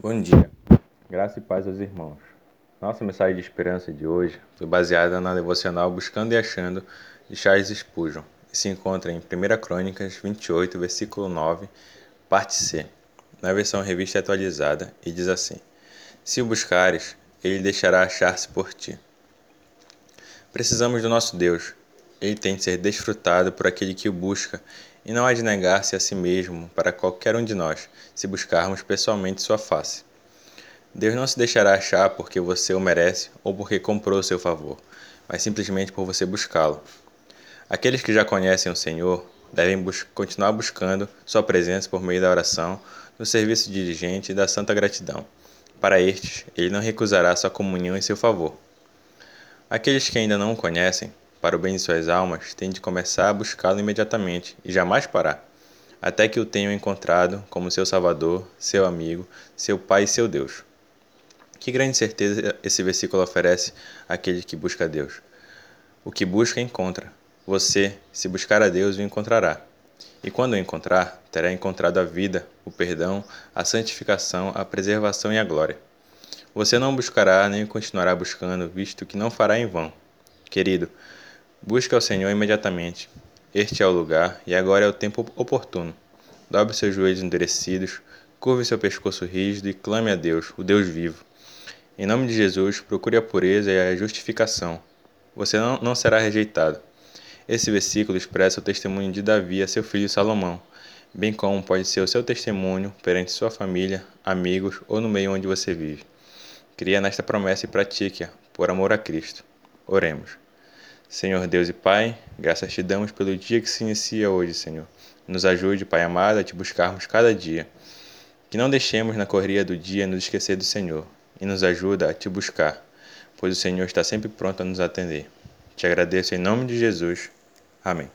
Bom dia, graça e paz aos irmãos. Nossa mensagem de esperança de hoje foi baseada na devocional Buscando e Achando de Charles Spurgeon e se encontra em 1 Crônicas 28, versículo 9, parte C, na versão revista atualizada, e diz assim: Se o buscares, ele deixará achar-se por ti. Precisamos do nosso Deus. Ele tem de ser desfrutado por aquele que o busca e não há de negar-se a si mesmo para qualquer um de nós, se buscarmos pessoalmente sua face. Deus não se deixará achar porque você o merece ou porque comprou seu favor, mas simplesmente por você buscá-lo. Aqueles que já conhecem o Senhor devem bus continuar buscando sua presença por meio da oração, do serviço diligente e da santa gratidão. Para estes, ele não recusará sua comunhão em seu favor. Aqueles que ainda não o conhecem para o bem de suas almas, têm de começar a buscá-lo imediatamente e jamais parar, até que o tenham encontrado como seu Salvador, seu amigo, seu Pai e seu Deus. Que grande certeza esse versículo oferece àquele que busca a Deus. O que busca, encontra. Você, se buscar a Deus, o encontrará. E quando o encontrar, terá encontrado a vida, o perdão, a santificação, a preservação e a glória. Você não buscará nem continuará buscando, visto que não fará em vão. Querido, Busque ao Senhor imediatamente. Este é o lugar e agora é o tempo oportuno. Dobre seus joelhos endurecidos, curve seu pescoço rígido e clame a Deus, o Deus vivo. Em nome de Jesus, procure a pureza e a justificação. Você não, não será rejeitado. Esse versículo expressa o testemunho de Davi a seu filho Salomão, bem como pode ser o seu testemunho perante sua família, amigos ou no meio onde você vive. Cria nesta promessa e pratique-a, por amor a Cristo. Oremos. Senhor Deus e Pai, graças te damos pelo dia que se inicia hoje, Senhor. Nos ajude, Pai amado, a te buscarmos cada dia. Que não deixemos na correria do dia nos esquecer do Senhor e nos ajuda a te buscar, pois o Senhor está sempre pronto a nos atender. Te agradeço em nome de Jesus. Amém.